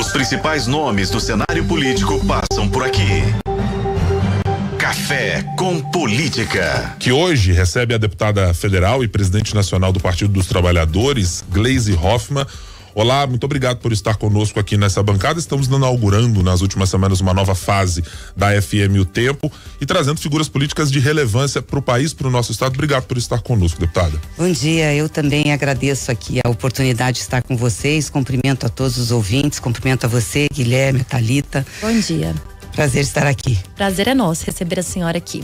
Os principais nomes do cenário político passam por aqui. Café com Política. Que hoje recebe a deputada federal e presidente nacional do Partido dos Trabalhadores, Gleisi Hoffmann. Olá, muito obrigado por estar conosco aqui nessa bancada. Estamos inaugurando nas últimas semanas uma nova fase da FM O Tempo e trazendo figuras políticas de relevância para o país, para o nosso estado. Obrigado por estar conosco, deputada. Bom dia, eu também agradeço aqui a oportunidade de estar com vocês. Cumprimento a todos os ouvintes, cumprimento a você, Guilherme, Talita. Bom dia. Prazer estar aqui. Prazer é nosso receber a senhora aqui.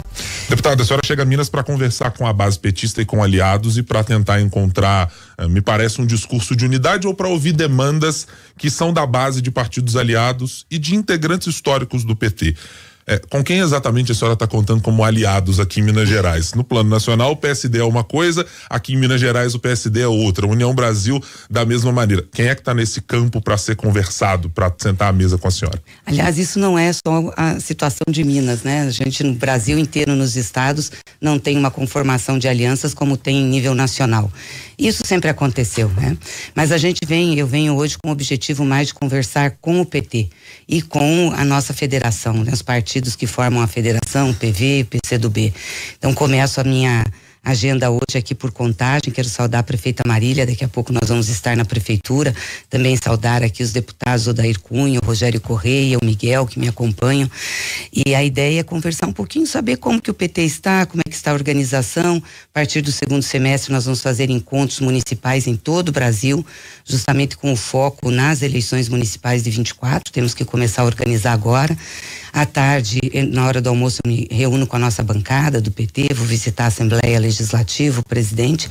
Deputada, a senhora chega a Minas para conversar com a base petista e com aliados e para tentar encontrar, eh, me parece, um discurso de unidade ou para ouvir demandas que são da base de partidos aliados e de integrantes históricos do PT. É, com quem exatamente a senhora está contando como aliados aqui em Minas Gerais? No plano nacional, o PSD é uma coisa, aqui em Minas Gerais o PSD é outra. União Brasil, da mesma maneira. Quem é que está nesse campo para ser conversado, para sentar à mesa com a senhora? Aliás, isso não é só a situação de Minas, né? A gente no Brasil inteiro, nos estados, não tem uma conformação de alianças como tem em nível nacional. Isso sempre aconteceu, né? Mas a gente vem, eu venho hoje com o objetivo mais de conversar com o PT e com a nossa federação, né? os partidos que formam a federação, PV, PCdoB. Então começo a minha agenda hoje aqui por contagem. Quero saudar a prefeita Marília, daqui a pouco nós vamos estar na prefeitura. Também saudar aqui os deputados Odair Cunha, o Rogério Correia, o Miguel, que me acompanham. E a ideia é conversar um pouquinho, saber como que o PT está, como é que está a organização. A partir do segundo semestre nós vamos fazer encontros municipais em todo o Brasil, justamente com o foco nas eleições municipais de 24. Temos que começar a organizar agora. À tarde, na hora do almoço, me reúno com a nossa bancada do PT, vou visitar a Assembleia Legislativa, o presidente,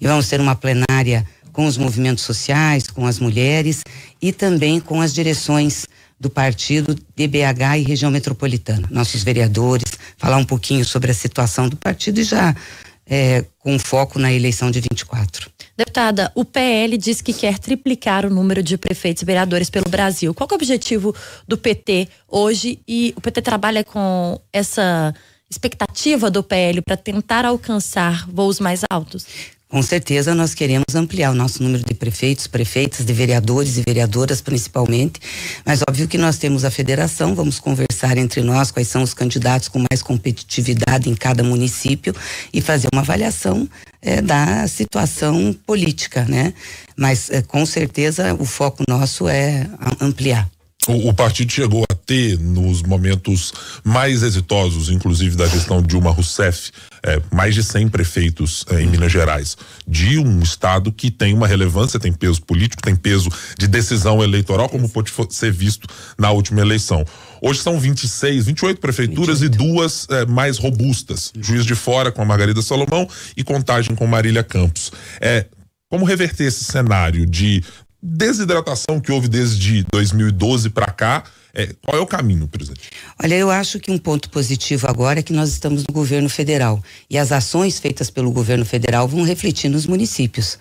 e vamos ter uma plenária com os movimentos sociais, com as mulheres e também com as direções do partido DBH e região metropolitana, nossos vereadores, falar um pouquinho sobre a situação do partido e já é, com foco na eleição de 24. Deputada, o PL diz que quer triplicar o número de prefeitos e vereadores pelo Brasil. Qual é o objetivo do PT hoje? E o PT trabalha com essa expectativa do PL para tentar alcançar voos mais altos? Com certeza nós queremos ampliar o nosso número de prefeitos, prefeitas, de vereadores e vereadoras principalmente, mas óbvio que nós temos a federação, vamos conversar entre nós quais são os candidatos com mais competitividade em cada município e fazer uma avaliação é, da situação política, né? Mas é, com certeza o foco nosso é ampliar. O, o, partido chegou a ter, nos momentos mais exitosos, inclusive da gestão de Dilma Rousseff, é, mais de 100 prefeitos é, em. Minas Gerais, de um estado que tem uma relevância, tem peso político, tem peso de decisão eleitoral, como pode ser visto na última eleição. Hoje são 26, 28 prefeituras 28. e duas é, mais robustas. Juiz de Fora com a Margarida Salomão e Contagem com Marília Campos. É, como reverter esse cenário de desidratação que houve desde 2012 para cá. É, qual é o caminho, presidente? Olha, eu acho que um ponto positivo agora é que nós estamos no governo federal e as ações feitas pelo governo federal vão refletir nos municípios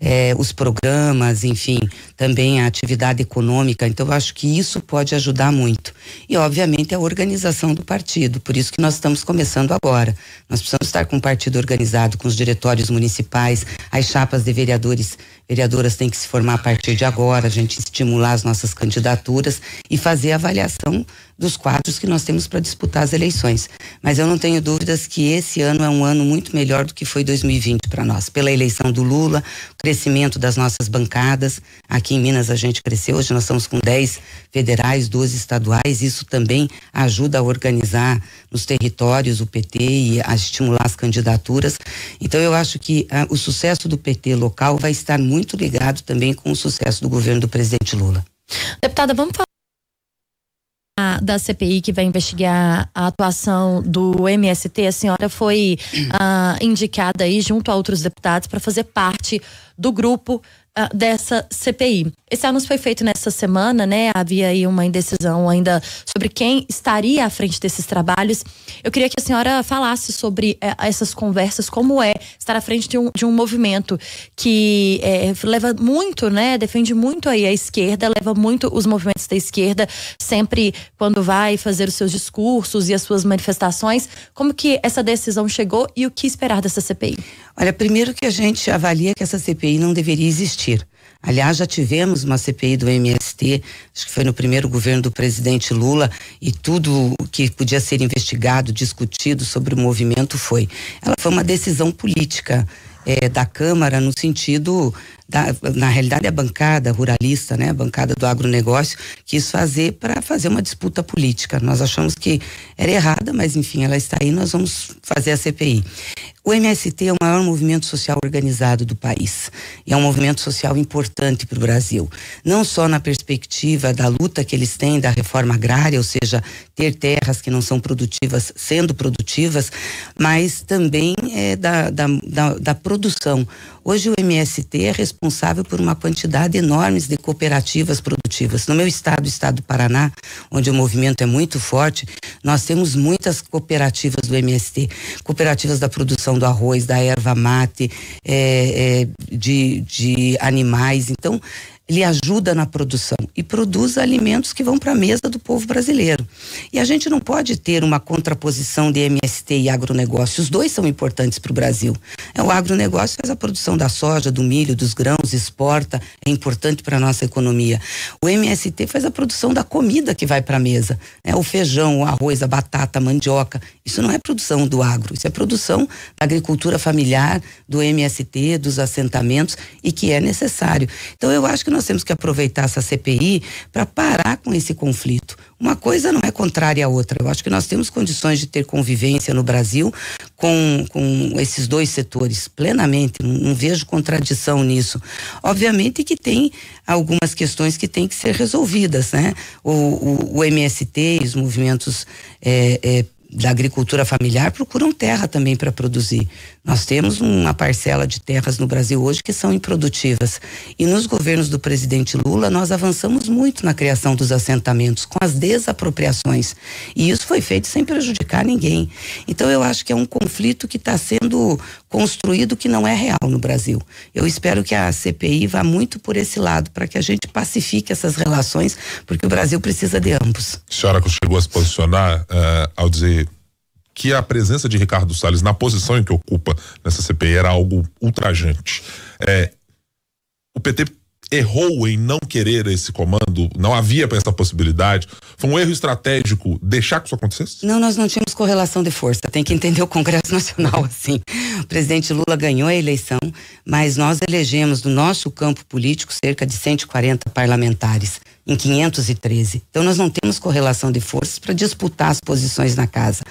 é, os programas, enfim, também a atividade econômica. Então, eu acho que isso pode ajudar muito. E, obviamente, a organização do partido. Por isso que nós estamos começando agora. Nós precisamos estar com o partido organizado, com os diretórios municipais, as chapas de vereadores, vereadoras têm que se formar a partir de agora, a gente estimular as nossas candidaturas e fazer avaliação dos quadros que nós temos para disputar as eleições. Mas eu não tenho dúvidas que esse ano é um ano muito melhor do que foi 2020 para nós, pela eleição do Lula, crescimento das nossas bancadas. Aqui em Minas a gente cresceu, hoje nós estamos com 10 federais, 12 estaduais. Isso também ajuda a organizar nos territórios o PT e a estimular as candidaturas. Então eu acho que ah, o sucesso do PT local vai estar muito ligado também com o sucesso do governo do presidente Lula. Deputada, vamos falar da CPI que vai investigar a atuação do MST, a senhora foi uh, indicada aí junto a outros deputados para fazer parte do grupo uh, dessa CPI. Esse anúncio foi feito nessa semana, né? Havia aí uma indecisão ainda sobre quem estaria à frente desses trabalhos. Eu queria que a senhora falasse sobre eh, essas conversas, como é estar à frente de um, de um movimento que eh, leva muito, né? Defende muito aí a esquerda, leva muito os movimentos da esquerda, sempre quando vai fazer os seus discursos e as suas manifestações. Como que essa decisão chegou e o que esperar dessa CPI? Olha, primeiro que a gente avalia que essa CPI não deveria existir. Aliás, já tivemos uma CPI do MST, acho que foi no primeiro governo do presidente Lula, e tudo que podia ser investigado, discutido sobre o movimento foi. Ela foi uma decisão política é, da Câmara no sentido da, na realidade a bancada ruralista, né, a bancada do agronegócio, quis fazer para fazer uma disputa política. Nós achamos que era errada, mas enfim, ela está aí, nós vamos fazer a CPI. O MST é o maior movimento social organizado do país. É um movimento social importante para o Brasil. Não só na perspectiva da luta que eles têm da reforma agrária, ou seja, ter terras que não são produtivas sendo produtivas, mas também é, da, da, da, da produção. Hoje o MST é responsável por uma quantidade enorme de cooperativas produtivas. No meu estado, o estado do Paraná, onde o movimento é muito forte, nós temos muitas cooperativas do MST, cooperativas da produção do arroz, da erva mate, é, é, de, de animais. Então, ele ajuda na produção e produz alimentos que vão para a mesa do povo brasileiro. E a gente não pode ter uma contraposição de MST e agronegócio. Os dois são importantes para o Brasil. É, o agronegócio faz a produção da soja, do milho, dos grãos, exporta, é importante para a nossa economia. O MST faz a produção da comida que vai para a mesa. É, o feijão, o arroz, a batata, a mandioca. Isso não é produção do agro, isso é produção da agricultura familiar, do MST, dos assentamentos e que é necessário. Então eu acho que nós temos que aproveitar essa CPI para parar com esse conflito. Uma coisa não é contrária à outra. Eu acho que nós temos condições de ter convivência no Brasil com, com esses dois setores plenamente. Não, vejo contradição nisso. Obviamente que tem algumas questões que têm que ser resolvidas, né? O, o, o MST, os movimentos é, é, da agricultura familiar procuram terra também para produzir. Nós temos uma parcela de terras no Brasil hoje que são improdutivas. E nos governos do presidente Lula, nós avançamos muito na criação dos assentamentos, com as desapropriações. E isso foi feito sem prejudicar ninguém. Então, eu acho que é um conflito que está sendo construído que não é real no Brasil. Eu espero que a CPI vá muito por esse lado, para que a gente pacifique essas relações, porque o Brasil precisa de ambos. A senhora chegou a se posicionar uh, ao dizer que a presença de Ricardo Salles na posição em que ocupa nessa CPI era algo ultrajante. É, o PT errou em não querer esse comando? Não havia essa possibilidade? Foi um erro estratégico deixar que isso acontecesse? Não, nós não tínhamos correlação de força. Tem que entender o Congresso Nacional assim. O presidente Lula ganhou a eleição, mas nós elegemos do nosso campo político cerca de 140 parlamentares em 513. Então nós não temos correlação de forças para disputar as posições na casa.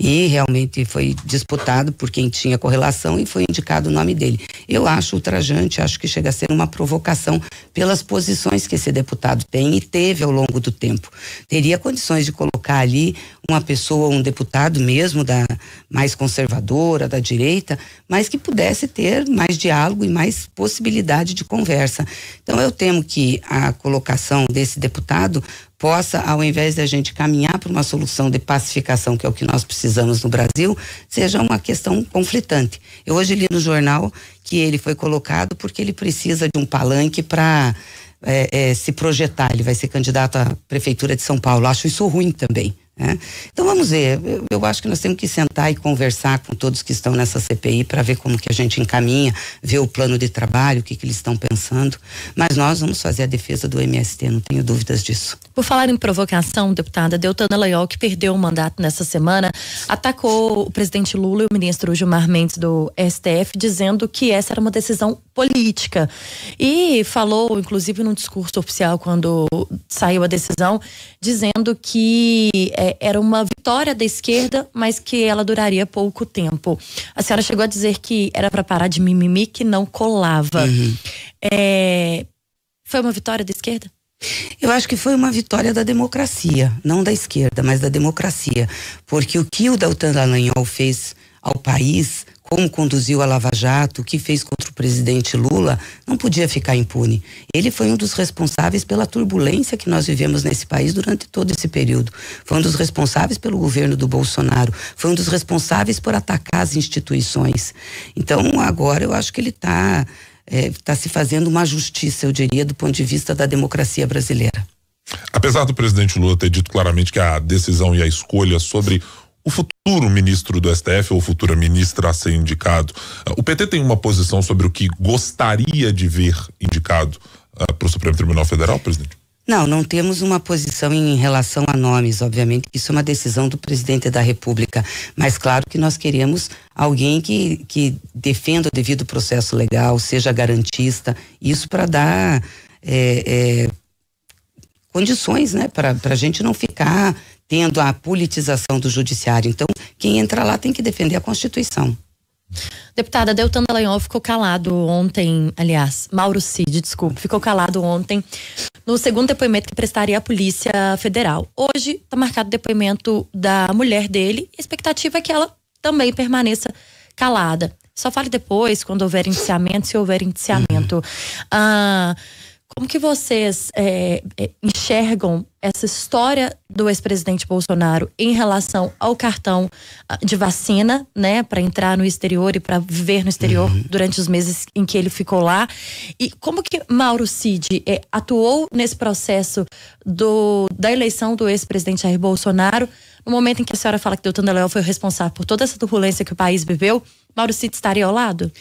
E realmente foi disputado por quem tinha correlação e foi indicado o nome dele. Eu acho ultrajante, acho que chega a ser uma provocação pelas posições que esse deputado tem e teve ao longo do tempo. Teria condições de colocar ali uma pessoa, um deputado mesmo da mais conservadora, da direita, mas que pudesse ter mais diálogo e mais possibilidade de conversa. Então eu temo que a colocação desse deputado possa, ao invés de a gente caminhar para uma solução de pacificação, que é o que nós precisamos no Brasil, seja uma questão conflitante. Eu hoje li no jornal que ele foi colocado porque ele precisa de um palanque para é, é, se projetar. Ele vai ser candidato à prefeitura de São Paulo. Acho isso ruim também. Né? Então vamos ver, eu, eu, acho que nós temos que sentar e conversar com todos que estão nessa CPI para ver como que a gente encaminha, ver o plano de trabalho, o que, que eles estão pensando. Mas nós vamos fazer a defesa do MST, não tenho dúvidas disso. Por falar em provocação, deputada Deltana Leal, que perdeu o mandato nessa semana, atacou o presidente Lula e o ministro Gilmar Mendes do STF, dizendo que essa era uma decisão política. E falou, inclusive, num discurso oficial, quando saiu a decisão, dizendo que é, era uma vitória da esquerda, mas que ela duraria pouco tempo. A senhora chegou a dizer que era para parar de mimimi que não colava. Uhum. É, foi uma vitória da esquerda? Eu acho que foi uma vitória da democracia, não da esquerda, mas da democracia. Porque o que o Deltan Dallagnol fez ao país como conduziu a Lava Jato, o que fez contra o presidente Lula, não podia ficar impune. Ele foi um dos responsáveis pela turbulência que nós vivemos nesse país durante todo esse período. Foi um dos responsáveis pelo governo do Bolsonaro. Foi um dos responsáveis por atacar as instituições. Então, agora eu acho que ele está é, tá se fazendo uma justiça, eu diria, do ponto de vista da democracia brasileira. Apesar do presidente Lula ter dito claramente que a decisão e a escolha sobre o futuro ministro do STF ou futura ministra a ser indicado, uh, o PT tem uma posição sobre o que gostaria de ver indicado uh, para o Supremo Tribunal Federal, presidente? Não, não temos uma posição em relação a nomes, obviamente, isso é uma decisão do presidente da República. Mas claro que nós queremos alguém que, que defenda o devido processo legal, seja garantista, isso para dar é, é, condições, né, para a gente não ficar tendo a politização do judiciário. Então, quem entra lá tem que defender a Constituição. Deputada Deltan Dallagnol ficou calado ontem, aliás, Mauro Cid, desculpe, ficou calado ontem no segundo depoimento que prestaria à Polícia Federal. Hoje está marcado o depoimento da mulher dele. A expectativa é que ela também permaneça calada. Só fale depois, quando houver indiciamento, se houver indiciamento. Uhum. Ah, como que vocês é, enxergam essa história do ex-presidente Bolsonaro em relação ao cartão ah, de vacina, né, para entrar no exterior e para viver no exterior uhum. durante os meses em que ele ficou lá? E como que Mauro Cid é, atuou nesse processo do, da eleição do ex-presidente Jair Bolsonaro? No momento em que a senhora fala que Deltan Leal foi o responsável por toda essa turbulência que o país viveu, Mauro Cid estaria ao lado?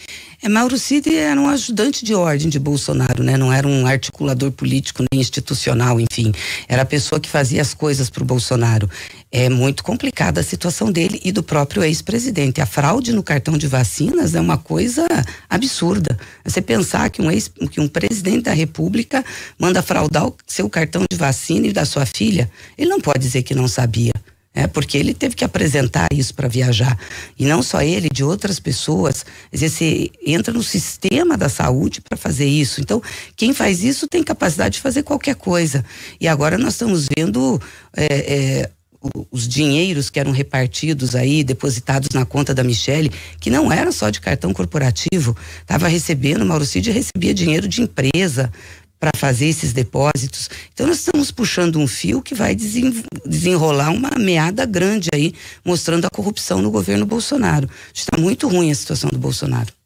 É, Mauro Cid era um ajudante de ordem de Bolsonaro, né? Não era um articulador político nem institucional, enfim. Era a pessoa que fazia as coisas para o Bolsonaro. É muito complicada a situação dele e do próprio ex-presidente. A fraude no cartão de vacinas é uma coisa absurda. Você pensar que um, ex, que um presidente da República manda fraudar o seu cartão de vacina e da sua filha, ele não pode dizer que não sabia é, porque ele teve que apresentar isso para viajar. E não só ele, de outras pessoas. Quer dizer, você entra no sistema da saúde para fazer isso. Então, quem faz isso tem capacidade de fazer qualquer coisa. E agora nós estamos vendo. É, é, os dinheiros que eram repartidos aí, depositados na conta da Michelle, que não era só de cartão corporativo, estava recebendo, Mauro Cid recebia dinheiro de empresa, para fazer esses depósitos. Então nós estamos puxando um fio que vai desenrolar uma meada grande aí, mostrando a corrupção no governo Bolsonaro. Está muito ruim a situação do Bolsonaro.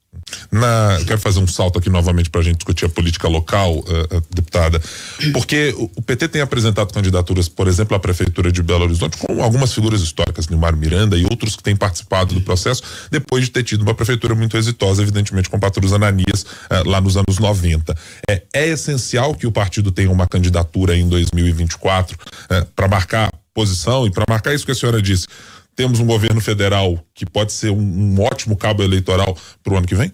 Na, quero fazer um salto aqui novamente para a gente discutir a política local, uh, uh, deputada, porque o, o, PT tem apresentado candidaturas, por exemplo, à prefeitura de Belo Horizonte, com algumas figuras históricas, Nilmar Miranda e outros que têm participado do processo, depois de ter tido uma prefeitura muito exitosa, evidentemente com Patrus Ananias uh, lá nos anos 90. É, é essencial que o partido tenha uma candidatura em 2024 para marcar posição e para marcar isso que a senhora disse temos um governo federal que pode ser um, um ótimo cabo eleitoral para o ano que vem?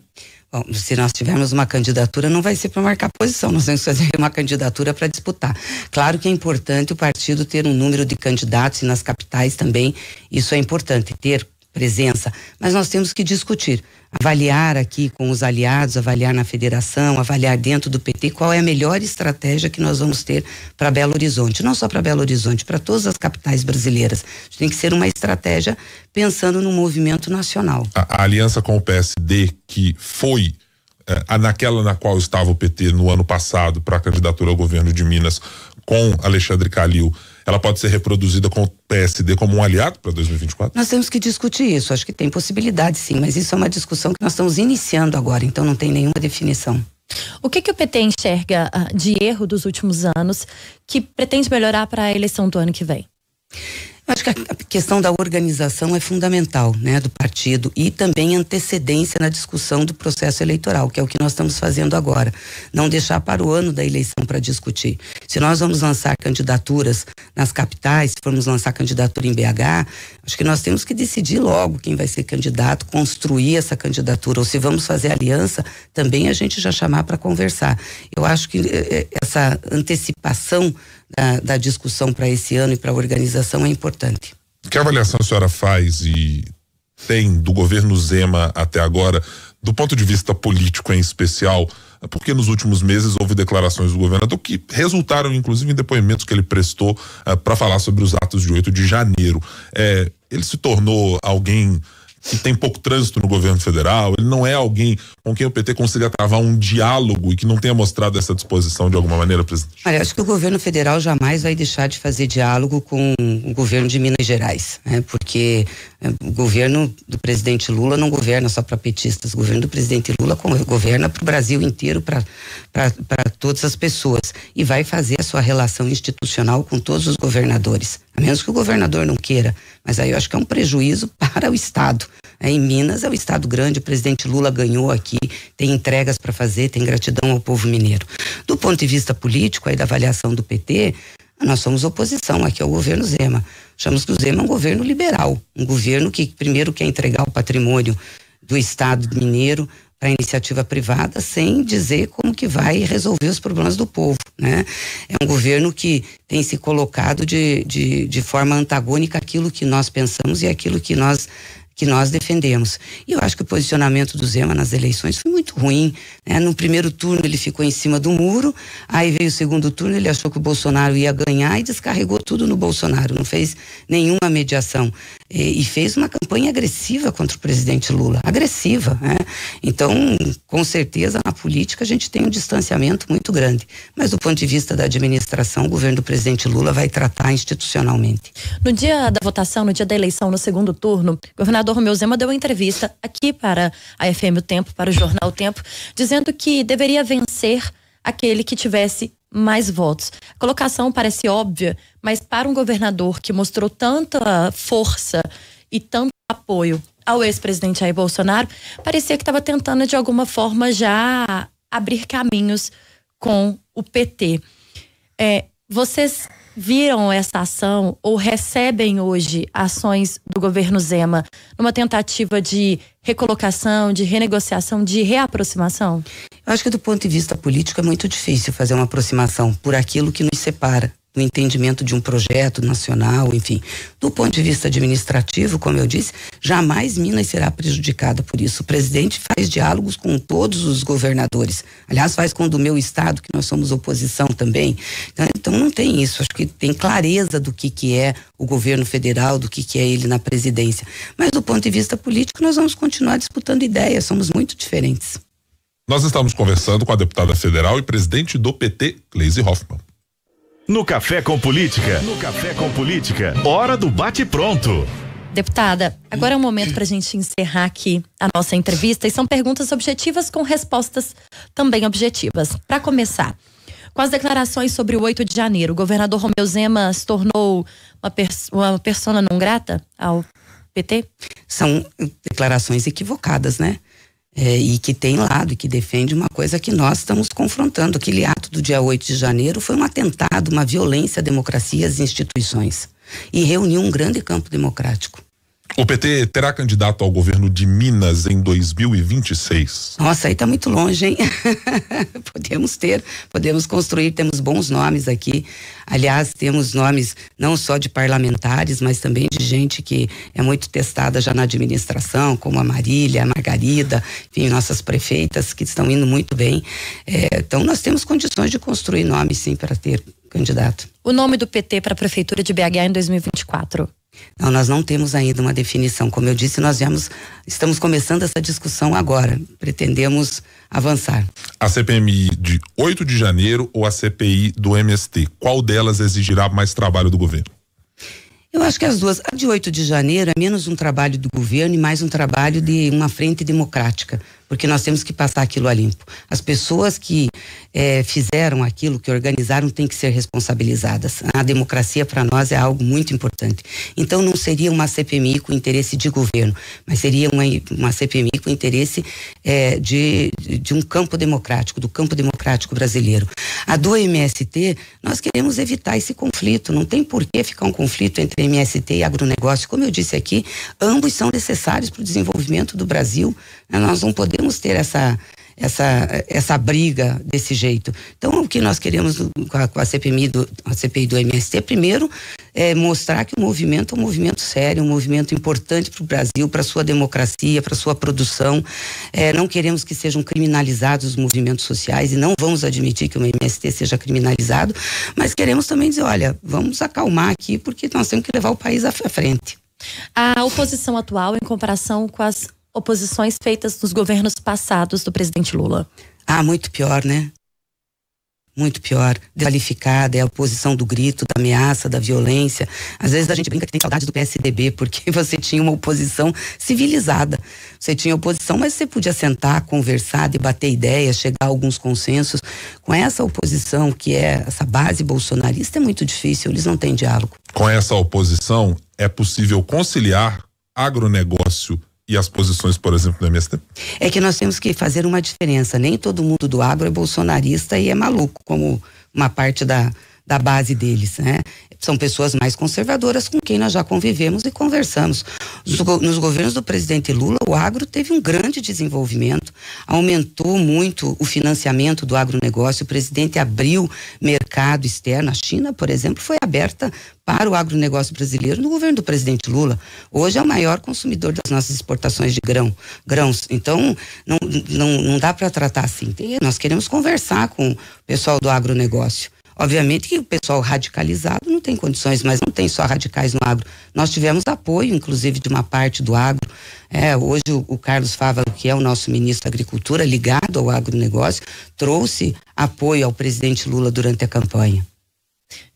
Bom, se nós tivermos uma candidatura, não vai ser para marcar posição, nós temos que fazer uma candidatura para disputar. Claro que é importante o partido ter um número de candidatos e nas capitais também, isso é importante, ter presença, mas nós temos que discutir, avaliar aqui com os aliados, avaliar na federação, avaliar dentro do PT qual é a melhor estratégia que nós vamos ter para Belo Horizonte, não só para Belo Horizonte, para todas as capitais brasileiras. Tem que ser uma estratégia pensando no movimento nacional. A, a aliança com o PSD que foi eh, naquela na qual estava o PT no ano passado para a candidatura ao governo de Minas com Alexandre Calil ela pode ser reproduzida com o PSD como um aliado para 2024? Nós temos que discutir isso. Acho que tem possibilidade, sim, mas isso é uma discussão que nós estamos iniciando agora, então não tem nenhuma definição. O que, que o PT enxerga uh, de erro dos últimos anos que pretende melhorar para a eleição do ano que vem? Eu acho que a questão da organização é fundamental, né, do partido e também antecedência na discussão do processo eleitoral, que é o que nós estamos fazendo agora. Não deixar para o ano da eleição para discutir. Se nós vamos lançar candidaturas nas capitais, se formos lançar candidatura em BH, acho que nós temos que decidir logo quem vai ser candidato, construir essa candidatura, ou se vamos fazer aliança, também a gente já chamar para conversar. Eu acho que eh, eh, essa antecipação da, da discussão para esse ano e para a organização é importante. Que avaliação a senhora faz e tem do governo Zema até agora, do ponto de vista político em especial? Porque nos últimos meses houve declarações do governador que resultaram, inclusive, em depoimentos que ele prestou uh, para falar sobre os atos de 8 de janeiro. É, ele se tornou alguém que tem pouco trânsito no governo federal, ele não é alguém com quem o PT consiga travar um diálogo e que não tenha mostrado essa disposição de alguma maneira, presidente? Olha, acho que o governo federal jamais vai deixar de fazer diálogo com o governo de Minas Gerais, né? Porque eh, o governo do presidente Lula não governa só para petistas, o governo do presidente Lula governa para o Brasil inteiro, para todas as pessoas e vai fazer a sua relação institucional com todos os governadores, a menos que o governador não queira, mas aí eu acho que é um prejuízo para o Estado. É, em Minas é o Estado grande, o presidente Lula ganhou aqui, tem entregas para fazer, tem gratidão ao povo mineiro. Do ponto de vista político, aí da avaliação do PT, nós somos oposição aqui ao governo Zema. Achamos que o Zema é um governo liberal, um governo que primeiro quer entregar o patrimônio do Estado mineiro para iniciativa privada sem dizer como que vai resolver os problemas do povo, né? É um governo que tem se colocado de, de, de forma antagônica aquilo que nós pensamos e aquilo que nós que nós defendemos. E eu acho que o posicionamento do Zema nas eleições foi muito ruim. Né? No primeiro turno ele ficou em cima do muro, aí veio o segundo turno, ele achou que o Bolsonaro ia ganhar e descarregou tudo no Bolsonaro, não fez nenhuma mediação. E, e fez uma campanha agressiva contra o presidente Lula. Agressiva. Né? Então, com certeza, na política a gente tem um distanciamento muito grande. Mas do ponto de vista da administração, o governo do presidente Lula vai tratar institucionalmente. No dia da votação, no dia da eleição, no segundo turno, o governador Romeu Zema deu uma entrevista aqui para a FM O Tempo, para o jornal O Tempo, dizendo que deveria vencer aquele que tivesse mais votos. A colocação parece óbvia, mas para um governador que mostrou tanta força e tanto apoio ao ex-presidente Jair Bolsonaro, parecia que estava tentando de alguma forma já abrir caminhos com o PT. É, vocês viram essa ação ou recebem hoje ações do governo Zema numa tentativa de recolocação, de renegociação, de reaproximação? Eu acho que do ponto de vista político é muito difícil fazer uma aproximação por aquilo que nos separa no entendimento de um projeto nacional, enfim. Do ponto de vista administrativo, como eu disse, jamais Minas será prejudicada por isso. O presidente faz diálogos com todos os governadores. Aliás, faz com o do meu estado, que nós somos oposição também. Então, então não tem isso. Acho que tem clareza do que, que é o governo federal, do que, que é ele na presidência. Mas do ponto de vista político, nós vamos continuar disputando ideias. Somos muito diferentes. Nós estamos conversando com a deputada federal e presidente do PT, Gleisi Hoffmann. No Café com Política. No Café com Política. Hora do bate-pronto. Deputada, agora é o momento para a gente encerrar aqui a nossa entrevista e são perguntas objetivas com respostas também objetivas. Para começar, com as declarações sobre o 8 de janeiro, o governador Romeu Zema se tornou uma, pers uma persona não grata ao PT? São declarações equivocadas, né? É, e que tem lado e que defende uma coisa que nós estamos confrontando. Aquele ato do dia 8 de janeiro foi um atentado, uma violência à democracia e às instituições e reuniu um grande campo democrático. O PT terá candidato ao governo de Minas em 2026? Nossa, aí tá muito longe, hein? podemos ter, podemos construir, temos bons nomes aqui. Aliás, temos nomes não só de parlamentares, mas também de gente que é muito testada já na administração, como a Marília, a Margarida, enfim, nossas prefeitas que estão indo muito bem. É, então, nós temos condições de construir nomes, sim, para ter candidato. O nome do PT para a Prefeitura de BH em 2024? Não, nós não temos ainda uma definição. Como eu disse, nós viemos, estamos começando essa discussão agora. Pretendemos avançar. A CPMI de 8 de janeiro ou a CPI do MST? Qual delas exigirá mais trabalho do governo? Eu acho que as duas. A de 8 de janeiro é menos um trabalho do governo e mais um trabalho de uma frente democrática porque nós temos que passar aquilo a limpo. As pessoas que é, fizeram aquilo, que organizaram, têm que ser responsabilizadas. A democracia para nós é algo muito importante. Então não seria uma CPMI com interesse de governo, mas seria uma, uma CPMI com interesse é, de, de um campo democrático, do campo democrático brasileiro. A do MST, nós queremos evitar esse conflito. Não tem por que ficar um conflito entre MST e agronegócio. Como eu disse aqui, ambos são necessários para o desenvolvimento do Brasil. Nós não podemos podemos ter essa, essa, essa briga desse jeito. Então, o que nós queremos com a, com a CPMI do, a CPI do MST, primeiro, é mostrar que o movimento é um movimento sério, um movimento importante para o Brasil, para sua democracia, para sua produção. É, não queremos que sejam criminalizados os movimentos sociais e não vamos admitir que o MST seja criminalizado, mas queremos também dizer, olha, vamos acalmar aqui porque nós temos que levar o país à frente. A oposição atual em comparação com as oposições feitas nos governos passados do presidente Lula? Ah, muito pior, né? muito pior, desqualificada, é a oposição do grito, da ameaça, da violência. Às vezes a gente brinca que tem saudade do PSDB, porque você tinha uma oposição civilizada. Você tinha oposição, mas você podia sentar, conversar, debater ideias, chegar a alguns consensos. Com essa oposição, que é essa base bolsonarista, é muito difícil, eles não têm diálogo. Com essa oposição, é possível conciliar agronegócio e as posições, por exemplo, do MST? É que nós temos que fazer uma diferença. Nem todo mundo do agro é bolsonarista e é maluco, como uma parte da, da base deles, né? São pessoas mais conservadoras com quem nós já convivemos e conversamos. Nos governos do presidente Lula, o agro teve um grande desenvolvimento, aumentou muito o financiamento do agronegócio, o presidente abriu mercado externo. A China, por exemplo, foi aberta para o agronegócio brasileiro no governo do presidente Lula. Hoje é o maior consumidor das nossas exportações de grão, grãos. Então, não, não, não dá para tratar assim. Nós queremos conversar com o pessoal do agronegócio. Obviamente que o pessoal radicalizado não tem condições, mas não tem só radicais no agro. Nós tivemos apoio, inclusive, de uma parte do agro. É, hoje o, o Carlos Fávaro, que é o nosso ministro da Agricultura, ligado ao agronegócio, trouxe apoio ao presidente Lula durante a campanha.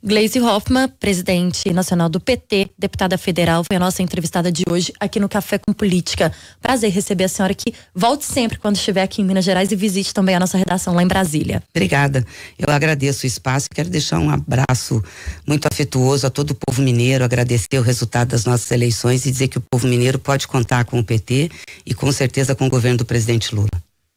Gleisi Hoffmann, presidente nacional do PT, deputada federal, foi a nossa entrevistada de hoje aqui no Café com Política. Prazer receber a senhora aqui. Volte sempre quando estiver aqui em Minas Gerais e visite também a nossa redação lá em Brasília. Obrigada. Eu agradeço o espaço. Quero deixar um abraço muito afetuoso a todo o povo mineiro, agradecer o resultado das nossas eleições e dizer que o povo mineiro pode contar com o PT e com certeza com o governo do presidente Lula.